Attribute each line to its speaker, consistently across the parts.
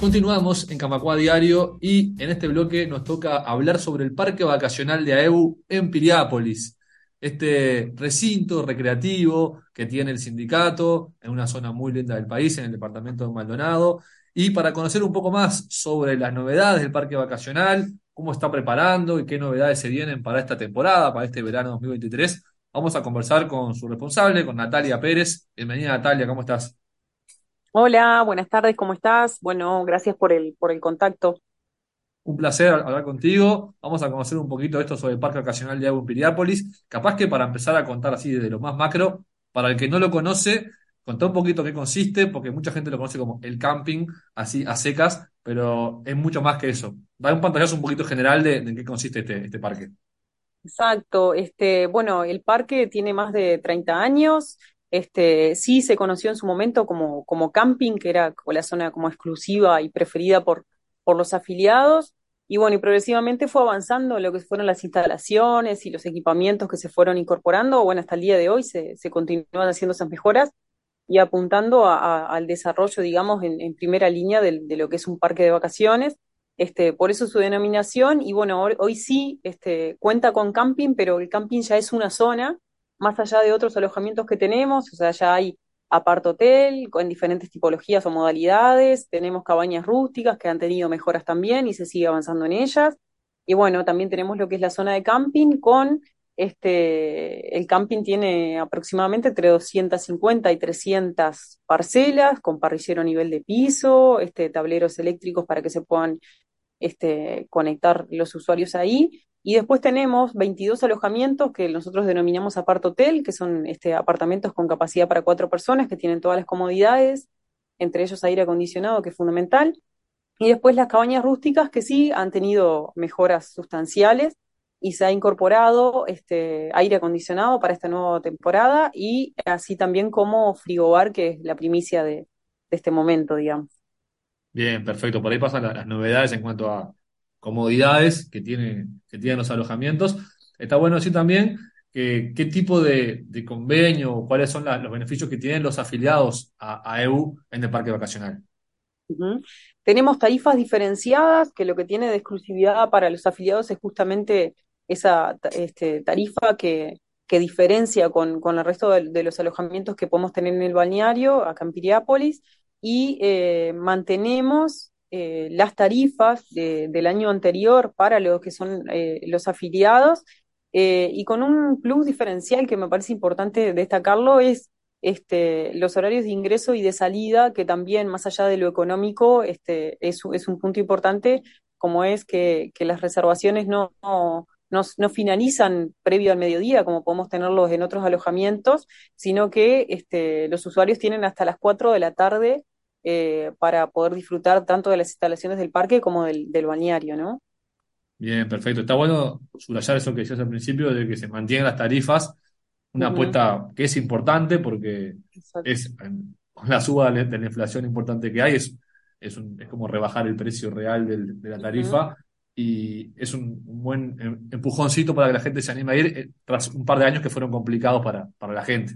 Speaker 1: Continuamos en Camacua Diario y en este bloque nos toca hablar sobre el parque vacacional de AEU en Piriápolis, este recinto recreativo que tiene el sindicato en una zona muy linda del país, en el departamento de Maldonado. Y para conocer un poco más sobre las novedades del parque vacacional, cómo está preparando y qué novedades se vienen para esta temporada, para este verano 2023, vamos a conversar con su responsable, con Natalia Pérez. Bienvenida Natalia, ¿cómo estás?
Speaker 2: Hola, buenas tardes, ¿cómo estás? Bueno, gracias por el, por el contacto.
Speaker 1: Un placer hablar contigo. Vamos a conocer un poquito esto sobre el Parque Ocasional de Agua en Piriápolis. Capaz que para empezar a contar así desde lo más macro, para el que no lo conoce, contar un poquito qué consiste, porque mucha gente lo conoce como el camping, así a secas, pero es mucho más que eso. Da un pantallazo un poquito general de, de en qué consiste este, este parque.
Speaker 2: Exacto, este, bueno, el parque tiene más de 30 años. Este, sí se conoció en su momento como, camping, que era la zona como exclusiva y preferida por, los afiliados. Y bueno, progresivamente fue avanzando lo que fueron las instalaciones y los equipamientos que se fueron incorporando. Bueno, hasta el día de hoy se, se continúan haciendo esas mejoras y apuntando al desarrollo, digamos, en, primera línea de, lo que es un parque de vacaciones. Este, por eso su denominación. Y bueno, hoy, hoy sí este, cuenta con camping, pero el camping ya es una zona más allá de otros alojamientos que tenemos, o sea, ya hay apart hotel con diferentes tipologías o modalidades, tenemos cabañas rústicas que han tenido mejoras también y se sigue avanzando en ellas. Y bueno, también tenemos lo que es la zona de camping con este, el camping tiene aproximadamente entre 250 y 300 parcelas con parrillero a nivel de piso, este, tableros eléctricos para que se puedan este, conectar los usuarios ahí. Y después tenemos 22 alojamientos que nosotros denominamos apart hotel, que son este, apartamentos con capacidad para cuatro personas que tienen todas las comodidades, entre ellos aire acondicionado, que es fundamental. Y después las cabañas rústicas que sí han tenido mejoras sustanciales y se ha incorporado este, aire acondicionado para esta nueva temporada y así también como frigobar, que es la primicia de, este momento, digamos.
Speaker 1: Bien, perfecto. Por ahí pasan la- las novedades en cuanto a comodidades que tienen, que tienen los alojamientos. Está bueno decir también que qué tipo de, convenio cuáles son la- los beneficios que tienen los afiliados a, a EU en el parque vacacional.
Speaker 2: Tenemos tarifas diferenciadas, que lo que tiene de exclusividad para los afiliados es justamente esa este, tarifa que, que diferencia con, con el resto de, de los alojamientos que podemos tener en el balneario, acá en Piriápolis, y eh, mantenemos eh, las tarifas de- del año anterior para los que son eh, los afiliados, eh, y con un plus diferencial que me parece importante destacarlo es este, los horarios de ingreso y de salida, que también, más allá de lo económico, este, es, un punto importante, como es que, las reservaciones no, no finalizan previo al mediodía, como podemos tenerlos en otros alojamientos, sino que este, los usuarios tienen hasta las 4 de la tarde eh, para poder disfrutar tanto de las instalaciones del parque como del, del balneario, ¿no?
Speaker 1: Bien, perfecto. Está bueno subrayar eso que decías al principio de que se mantienen las tarifas, una apuesta que es importante porque
Speaker 2: exacto.
Speaker 1: es con la suba de la inflación importante que hay, es, es, un- es como rebajar el precio real del- de la tarifa y es un, un buen em- empujoncito para que la gente se anime a ir eh, tras un par de años que fueron complicados para, para la gente.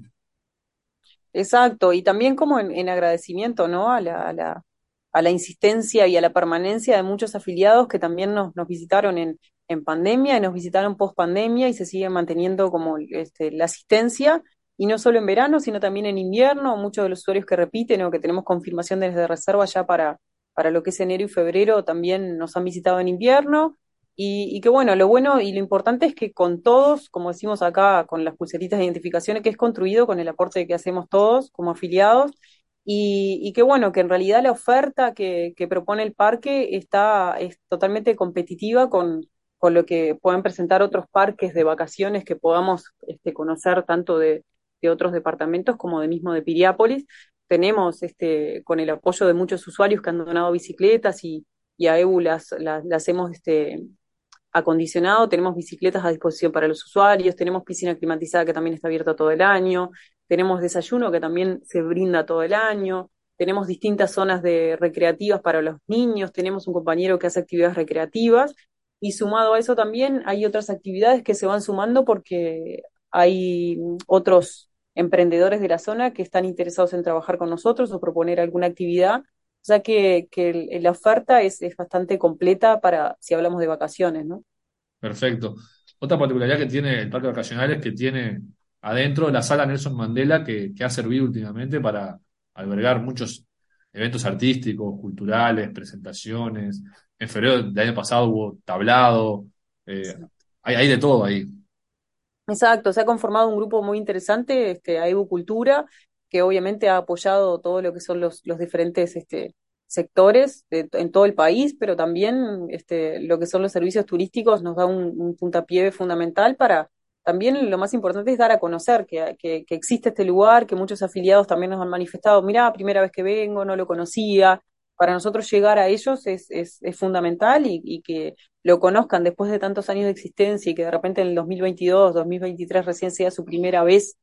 Speaker 2: Exacto, y también como en, en agradecimiento, ¿no? A la, a la, a la insistencia y a la permanencia de muchos afiliados que también nos, nos visitaron en, en pandemia y nos visitaron post pandemia y se sigue manteniendo como este, la asistencia, y no solo en verano, sino también en invierno, muchos de los usuarios que repiten o que tenemos confirmación desde reserva ya para, para lo que es enero y febrero también nos han visitado en invierno. Y, y que bueno, lo bueno y lo importante es que con todos, como decimos acá, con las pulseritas de identificación, que es construido con el aporte que hacemos todos como afiliados, y, y que bueno, que en realidad la oferta que, propone el parque está, es totalmente competitiva con, con lo que pueden presentar otros parques de vacaciones que podamos este, conocer tanto de, de otros departamentos como de mismo de Piriápolis. Tenemos este, con el apoyo de muchos usuarios que han donado bicicletas y, y a EBU las, las, las hemos este, acondicionado, tenemos bicicletas a disposición para los usuarios, tenemos piscina climatizada que también está abierta todo el año, tenemos desayuno que también se brinda todo el año, tenemos distintas zonas de recreativas para los niños, tenemos un compañero que hace actividades recreativas y sumado a eso también hay otras actividades que se van sumando porque hay otros emprendedores de la zona que están interesados en trabajar con nosotros o proponer alguna actividad O sea que, que la oferta es, es bastante completa para si hablamos de vacaciones, ¿no?
Speaker 1: Perfecto. Otra particularidad que tiene el parque vacacional es que tiene adentro la sala Nelson Mandela que, que ha servido últimamente para albergar muchos eventos artísticos, culturales, presentaciones. En febrero del año pasado hubo tablado, eh, hay, hay de todo ahí.
Speaker 2: Exacto, se ha conformado un grupo muy interesante, este, AEBU Cultura, que obviamente ha apoyado todo lo que son los, los diferentes este, sectores de- en todo el país, pero también este, lo que son los servicios turísticos nos da un, un puntapié fundamental para también lo más importante es dar a conocer que, que, que existe este lugar, que muchos afiliados también nos han manifestado, mirá, primera vez que vengo, no lo conocía. Para nosotros llegar a ellos es, es, es fundamental y, y que lo conozcan después de tantos años de existencia y que de repente en el 2022, 2023 recién sea su primera vez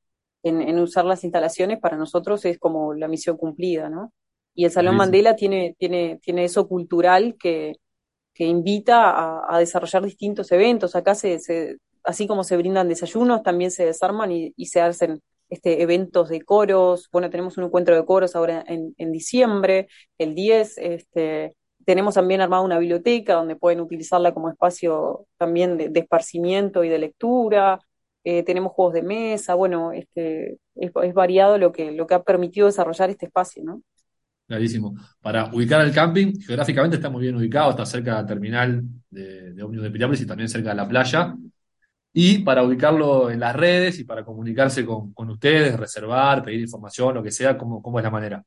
Speaker 2: en, en usar las instalaciones, para nosotros es como la misión cumplida, ¿no? Y el Salón. Mandela tiene, tiene, tiene eso cultural que, que invita a, a desarrollar distintos eventos. Acá se, se, así como se brindan desayunos, también se desarman y, y se hacen este, eventos de coros. Bueno, tenemos un encuentro de coros ahora en, en diciembre, el 10. Este, tenemos también armada una biblioteca donde pueden utilizarla como espacio también de, de esparcimiento y de lectura. Eh, tenemos juegos de mesa, bueno, este, es, variado lo que, lo que ha permitido desarrollar este espacio, ¿no?
Speaker 1: Clarísimo. Para ubicar el camping, geográficamente está muy bien ubicado, está cerca de la terminal de, de de Piriápolis y también cerca de la playa. Y para ubicarlo en las redes y para comunicarse con, con ustedes, reservar, pedir información, lo que sea, ¿cómo, cómo es la manera?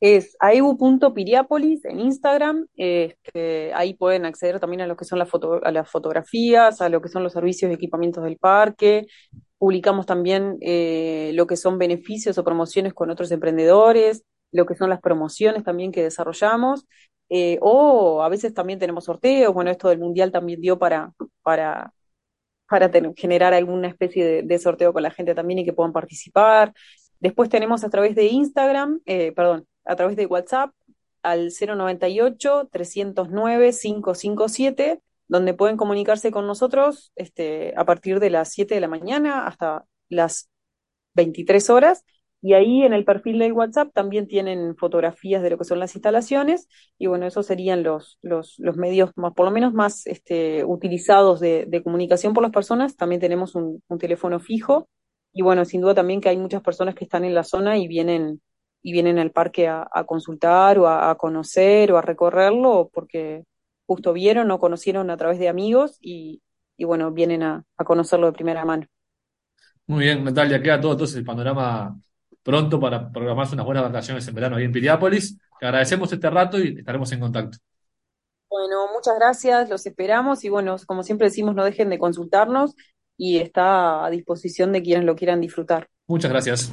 Speaker 2: Es aebu.piriápolis en Instagram. Este, ahí pueden acceder también a lo que son las foto- a las fotografías, a lo que son los servicios y equipamientos del parque. Publicamos también eh, lo que son beneficios o promociones con otros emprendedores, lo que son las promociones también que desarrollamos. eh, o a veces también tenemos sorteos. Bueno, esto del mundial también dio para, para, para generar alguna especie de, de sorteo con la gente también y que puedan participar. Después tenemos a través de Instagram, eh, perdón, a través de WhatsApp al 098-309-557, donde pueden comunicarse con nosotros este, a partir de las 7 de la mañana hasta las 23 horas. Y ahí en el perfil del WhatsApp también tienen fotografías de lo que son las instalaciones. Y bueno, esos serían los, los, los medios más, por lo menos más este, utilizados de, comunicación por las personas. También tenemos un teléfono fijo. Y bueno, sin duda también que hay muchas personas que están en la zona y vienen, y vienen al parque a, a consultar o a, a conocer o a recorrerlo porque justo vieron o conocieron a través de amigos y, y bueno, vienen a, a conocerlo de primera mano.
Speaker 1: Muy bien, Natalia, queda todo entonces el panorama pronto para programarse unas buenas vacaciones en verano ahí en Piriápolis. Te agradecemos este rato y estaremos en contacto.
Speaker 2: Bueno, muchas gracias, los esperamos y bueno, como siempre decimos, no dejen de consultarnos y está a disposición de quienes lo quieran disfrutar.
Speaker 1: Muchas gracias.